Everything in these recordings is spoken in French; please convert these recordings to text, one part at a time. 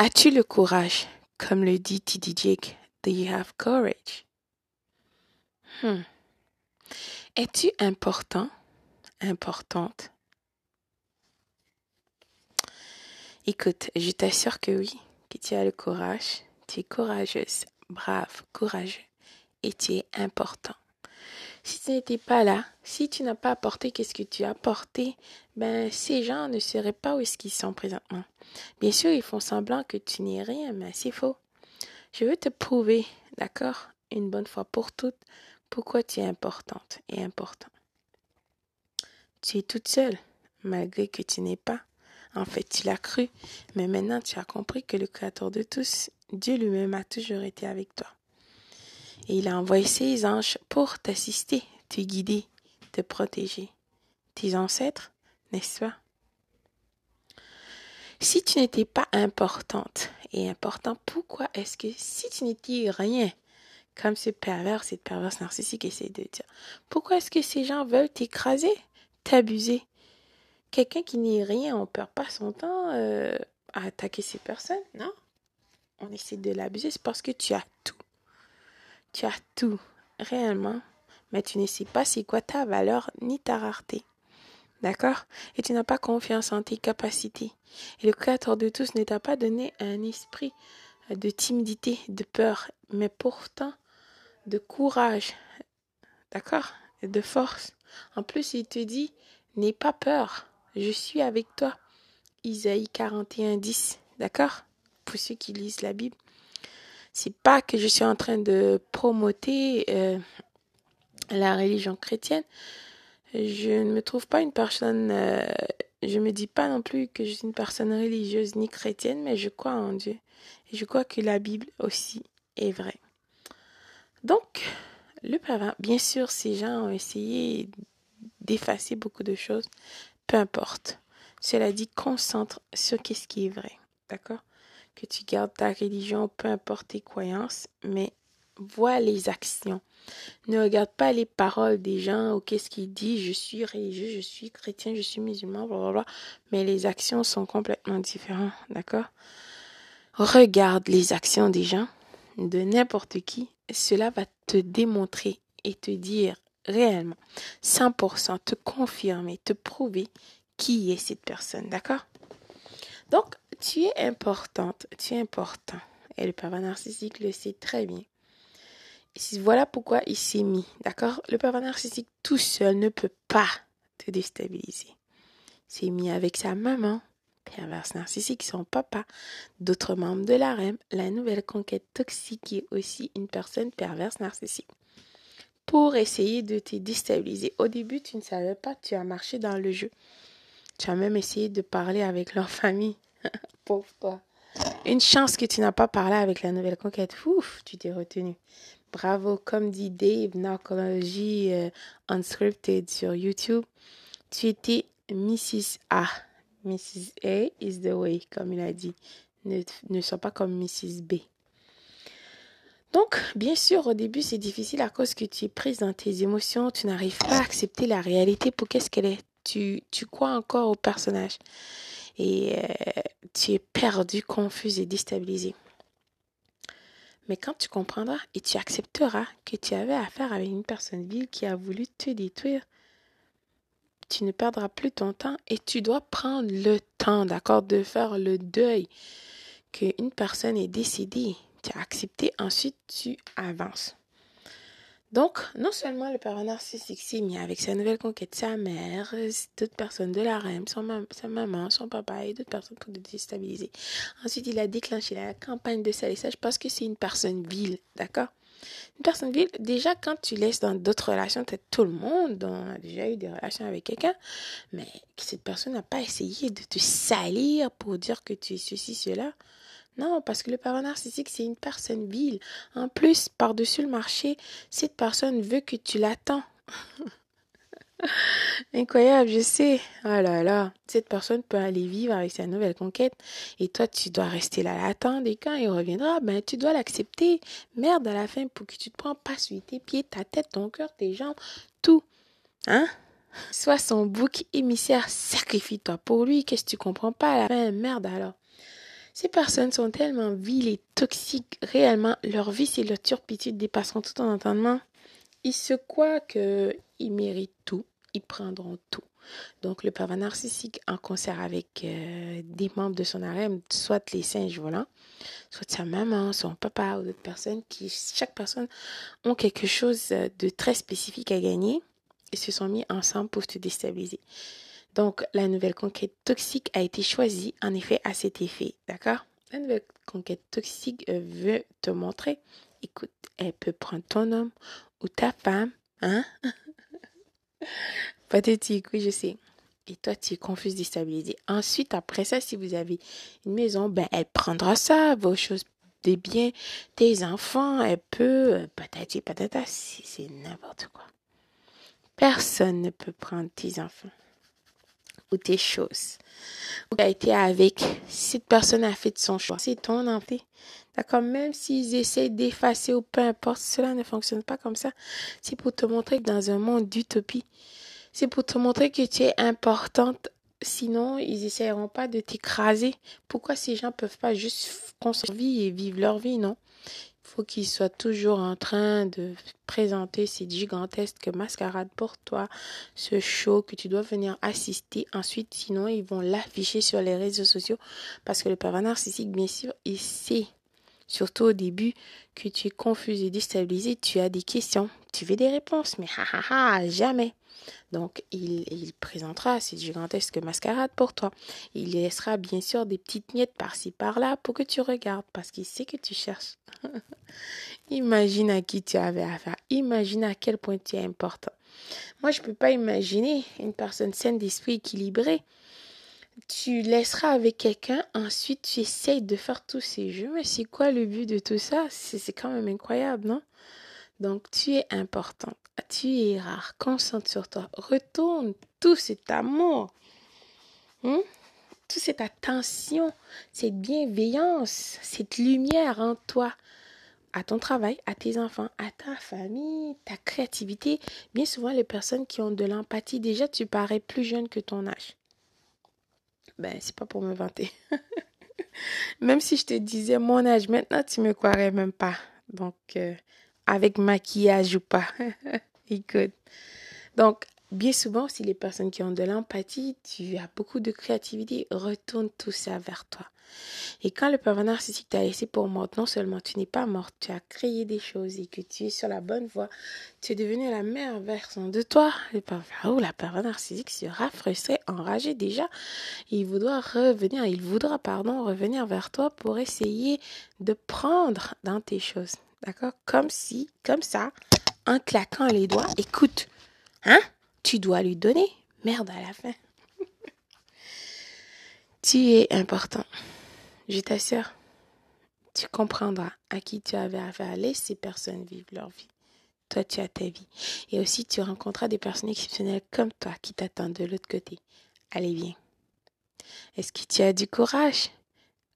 As-tu le courage? Comme le dit T.D. Jake, do you have courage? Hmm. Es-tu important? Importante? Écoute, je t'assure que oui, que tu as le courage, tu es courageuse, brave, courageux, et tu es important. Si tu n'étais pas là, si tu n'as pas apporté qu'est-ce que tu as apporté, ben ces gens ne seraient pas où est-ce sont présentement. Bien sûr, ils font semblant que tu n'es rien, mais c'est faux. Je veux te prouver, d'accord, une bonne fois pour toutes, pourquoi tu es importante et important. Tu es toute seule, malgré que tu n'es pas. En fait, tu l'as cru, mais maintenant tu as compris que le Créateur de tous, Dieu lui-même, a toujours été avec toi. Et il a envoyé ses anges pour t'assister, te guider, te protéger. Tes ancêtres, n'est-ce pas? Si tu n'étais pas importante et important, pourquoi est-ce que si tu n'étais rien, comme ce pervers, cette perverse narcissique essaie de dire, pourquoi est-ce que ces gens veulent t'écraser, t'abuser, quelqu'un qui n'est rien, on perd pas son temps euh, à attaquer ces personnes, non? On essaie de l'abuser, c'est parce que tu as tout. Tu as tout, réellement, mais tu ne sais pas c'est quoi ta valeur ni ta rareté. D'accord? Et tu n'as pas confiance en tes capacités. Et le Créateur de tous ne t'a pas donné un esprit de timidité, de peur, mais pourtant de courage. D'accord? De force. En plus, il te dit, n'aie pas peur. Je suis avec toi. Isaïe 41, 10. D'accord? Pour ceux qui lisent la Bible. C'est pas que je suis en train de promoter euh, la religion chrétienne. Je ne me trouve pas une personne. Euh, je me dis pas non plus que je suis une personne religieuse ni chrétienne, mais je crois en Dieu. Je crois que la Bible aussi est vraie. Donc, le pervers, bien sûr, ces gens ont essayé d'effacer beaucoup de choses, peu importe. Cela dit, concentre sur ce qui est vrai. D'accord? Que tu gardes ta religion, peu importe tes croyances, mais vois les actions. Ne regarde pas les paroles des gens ou qu'est-ce qu'ils disent, je suis religieux, je suis chrétien, je suis musulman, blablabla. Mais les actions sont complètement différentes, d'accord? Regarde les actions des gens, de n'importe qui. Cela va te démontrer et te dire réellement, 100%, te confirmer, te prouver qui est cette personne, d'accord? Donc, tu es importante, tu es important. Et le pervers narcissique le sait très bien. voilà pourquoi il s'est mis, d'accord? Le pervers narcissique tout seul ne peut pas te déstabiliser. Il s'est mis avec sa maman, perverse narcissique, son papa, d'autres membres de la REM, la nouvelle conquête toxique qui est aussi une personne perverse narcissique pour essayer de te déstabiliser. Au début, tu ne savais pas, tu as marché dans le jeu. Tu as même essayé de parler avec leur famille. Pauvre toi. Une chance que tu n'as pas parlé avec la nouvelle conquête. Ouf, tu t'es retenu. Bravo, comme dit Dave, Narcology euh, Unscripted sur YouTube. Tu étais Mrs. A. Mrs. A is the way, comme il a dit. Ne, ne sois pas comme Mrs. B. Donc, bien sûr, au début, c'est difficile à cause que tu es prise dans tes émotions, tu n'arrives pas à accepter la réalité pour qu'est-ce qu'elle est. Tu, tu crois encore au personnage et euh, tu es perdu, confus et déstabilisé. Mais quand tu comprendras et tu accepteras que tu avais affaire avec une personne vile qui a voulu te détruire, tu ne perdras plus ton temps et tu dois prendre le temps, d'accord, de faire le deuil qu'une personne est décédée tu as accepté, ensuite tu avances. Donc, non seulement le parent narcissique s'est mis avec sa nouvelle conquête, sa mère, d'autres personnes de la son sa maman, son papa et d'autres personnes pour le déstabiliser. Ensuite, il a déclenché la campagne de salissage parce que c'est une personne vile, d'accord? Une personne vile, déjà quand tu laisses dans d'autres relations, peut-être tout le monde a déjà eu des relations avec quelqu'un, mais cette personne n'a pas essayé de te salir pour dire que tu es ceci, cela. Non, parce que le pervers narcissique, c'est une personne vile. En plus, par-dessus le marché, cette personne veut que tu l'attends. Incroyable, je sais. Oh là là, cette personne peut aller vivre avec sa nouvelle conquête et toi, tu dois rester là l'attendre et quand il reviendra, ben, tu dois l'accepter. Merde, à la fin, pour que tu te prends pas sur tes pieds, ta tête, ton cœur, tes jambes, tout. Hein? Sois son bouc émissaire, sacrifie-toi pour lui. Qu'est-ce que tu comprends pas à la fin? Merde alors. Ces personnes sont tellement viles et toxiques. Réellement, leur vie et leur turpitude dépasseront tout en entendement. Ils se croient qu'ils méritent tout. Ils prendront tout. Donc, le pervers narcissique en concert avec euh, des membres de son harem, soit les singes volants, soit sa maman, son papa ou d'autres personnes qui, chaque personne, ont quelque chose de très spécifique à gagner et se sont mis ensemble pour te déstabiliser. Donc, la nouvelle conquête toxique a été choisie, en effet, à cet effet. D'accord? La nouvelle conquête toxique euh, veut te montrer, écoute, elle peut prendre ton homme ou ta femme, hein? Pathétique, oui, je sais. Et toi, tu es confus, déstabilisé. Ensuite, après ça, si vous avez une maison, ben, elle prendra ça, vos choses, des biens, tes enfants, elle peut, euh, patati patata, c'est n'importe quoi. Personne ne peut prendre tes enfants ou tes choses. Tu as été avec, cette personne a fait son choix. C'est ton enfant. D'accord Même s'ils essaient d'effacer ou peu importe, cela ne fonctionne pas comme ça. C'est pour te montrer que dans un monde d'utopie, c'est pour te montrer que tu es importante. Sinon, ils n'essaieront pas de t'écraser. Pourquoi ces gens peuvent pas juste construire vie et vivre leur vie, non? Faut qu'ils soient toujours en train de présenter ces gigantesques mascarades pour toi, ce show que tu dois venir assister. Ensuite, sinon, ils vont l'afficher sur les réseaux sociaux parce que le pervers narcissique, bien sûr, il sait surtout au début, que tu es confus et déstabilisé, tu as des questions, tu veux des réponses, mais ha ha jamais. Donc, il, présentera ces gigantesques mascarades pour toi. Il laissera bien sûr des petites miettes par-ci par-là pour que tu regardes parce qu'il sait que tu cherches. Imagine à qui tu avais affaire. Imagine à quel point tu es important. Moi, je ne peux pas imaginer une personne saine d'esprit équilibrée. Tu laisseras avec quelqu'un, ensuite tu essayes de faire tous ces jeux. Mais c'est quoi le but de tout ça? C'est quand même incroyable, non? Donc tu es important, tu es rare, concentre sur toi, retourne tout cet amour, hein? toute cette attention, cette bienveillance, cette lumière en toi, à ton travail, à tes enfants, à ta famille, ta créativité. Bien souvent, les personnes qui ont de l'empathie, déjà tu parais plus jeune que ton âge. Ben, c'est pas pour me vanter. même si je te disais mon âge, maintenant tu me croirais même pas. Donc, euh, avec maquillage ou pas. Écoute. Donc, bien souvent, si les personnes qui ont de l'empathie, tu as beaucoup de créativité, retourne tout ça vers toi. Et quand le pervers narcissique t'a laissé pour morte, non seulement tu n'es pas morte, tu as créé des choses et que tu es sur la bonne voie, tu es devenu la meilleure version de toi. Le pervers, la pervers narcissique sera frustré, enragé déjà. Il voudra revenir, il voudra, pardon, revenir vers toi pour essayer de prendre dans tes choses. D'accord? Comme si, comme ça, en claquant les doigts, écoute, hein Tu dois lui donner. Merde à la fin. tu es important. Je t'assure. Tu comprendras à qui tu avais affaire. Laisse ces personnes vivre leur vie. Toi, tu as ta vie. Et aussi, tu rencontreras des personnes exceptionnelles comme toi qui t'attendent de l'autre côté. Allez, viens. Est-ce que tu as du courage?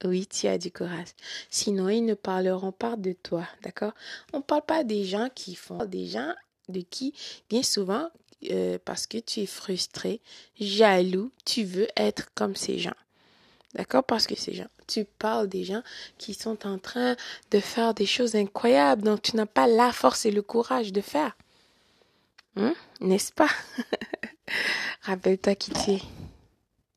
Oui, tu as du courage. Sinon, ils ne parleront pas de toi, d'accord? On ne parle pas des gens qui font, des gens de qui, bien souvent, euh, parce que tu es frustré, jaloux, tu veux être comme ces gens. D'accord? Parce que ces gens, tu parles des gens qui sont en train de faire des choses incroyables, donc tu n'as pas la force et le courage de faire. Hein? N'est-ce pas? Rappelle-toi qui tu.